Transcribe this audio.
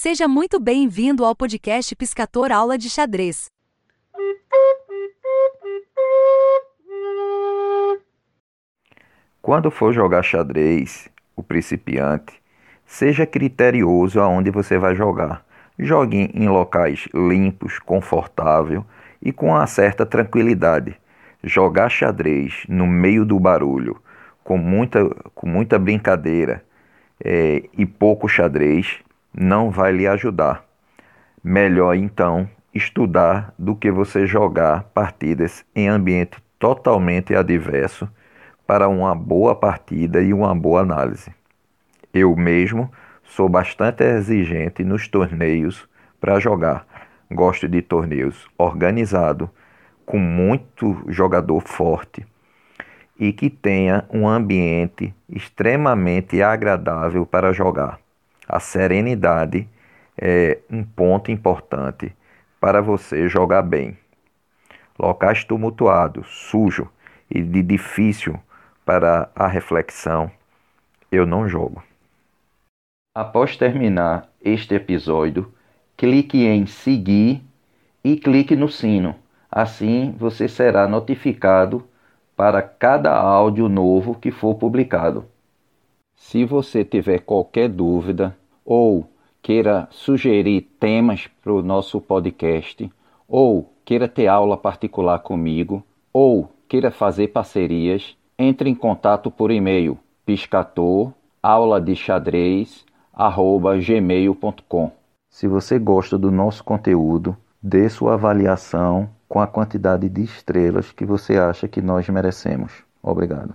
Seja muito bem-vindo ao podcast Piscator Aula de Xadrez. Quando for jogar xadrez, o principiante, seja criterioso aonde você vai jogar. Jogue em locais limpos, confortável e com uma certa tranquilidade. Jogar xadrez no meio do barulho, com muita, com muita brincadeira é, e pouco xadrez, não vai lhe ajudar. Melhor então estudar do que você jogar partidas em ambiente totalmente adverso para uma boa partida e uma boa análise. Eu mesmo sou bastante exigente nos torneios para jogar. Gosto de torneios organizados, com muito jogador forte e que tenha um ambiente extremamente agradável para jogar. A serenidade é um ponto importante para você jogar bem. Locais tumultuados, sujo e de difícil para a reflexão, eu não jogo. Após terminar este episódio, clique em seguir e clique no sino. Assim você será notificado para cada áudio novo que for publicado. Se você tiver qualquer dúvida ou queira sugerir temas para o nosso podcast, ou queira ter aula particular comigo, ou queira fazer parcerias, entre em contato por e-mail piscator aula de xadrez gmail.com. Se você gosta do nosso conteúdo, dê sua avaliação com a quantidade de estrelas que você acha que nós merecemos. Obrigado.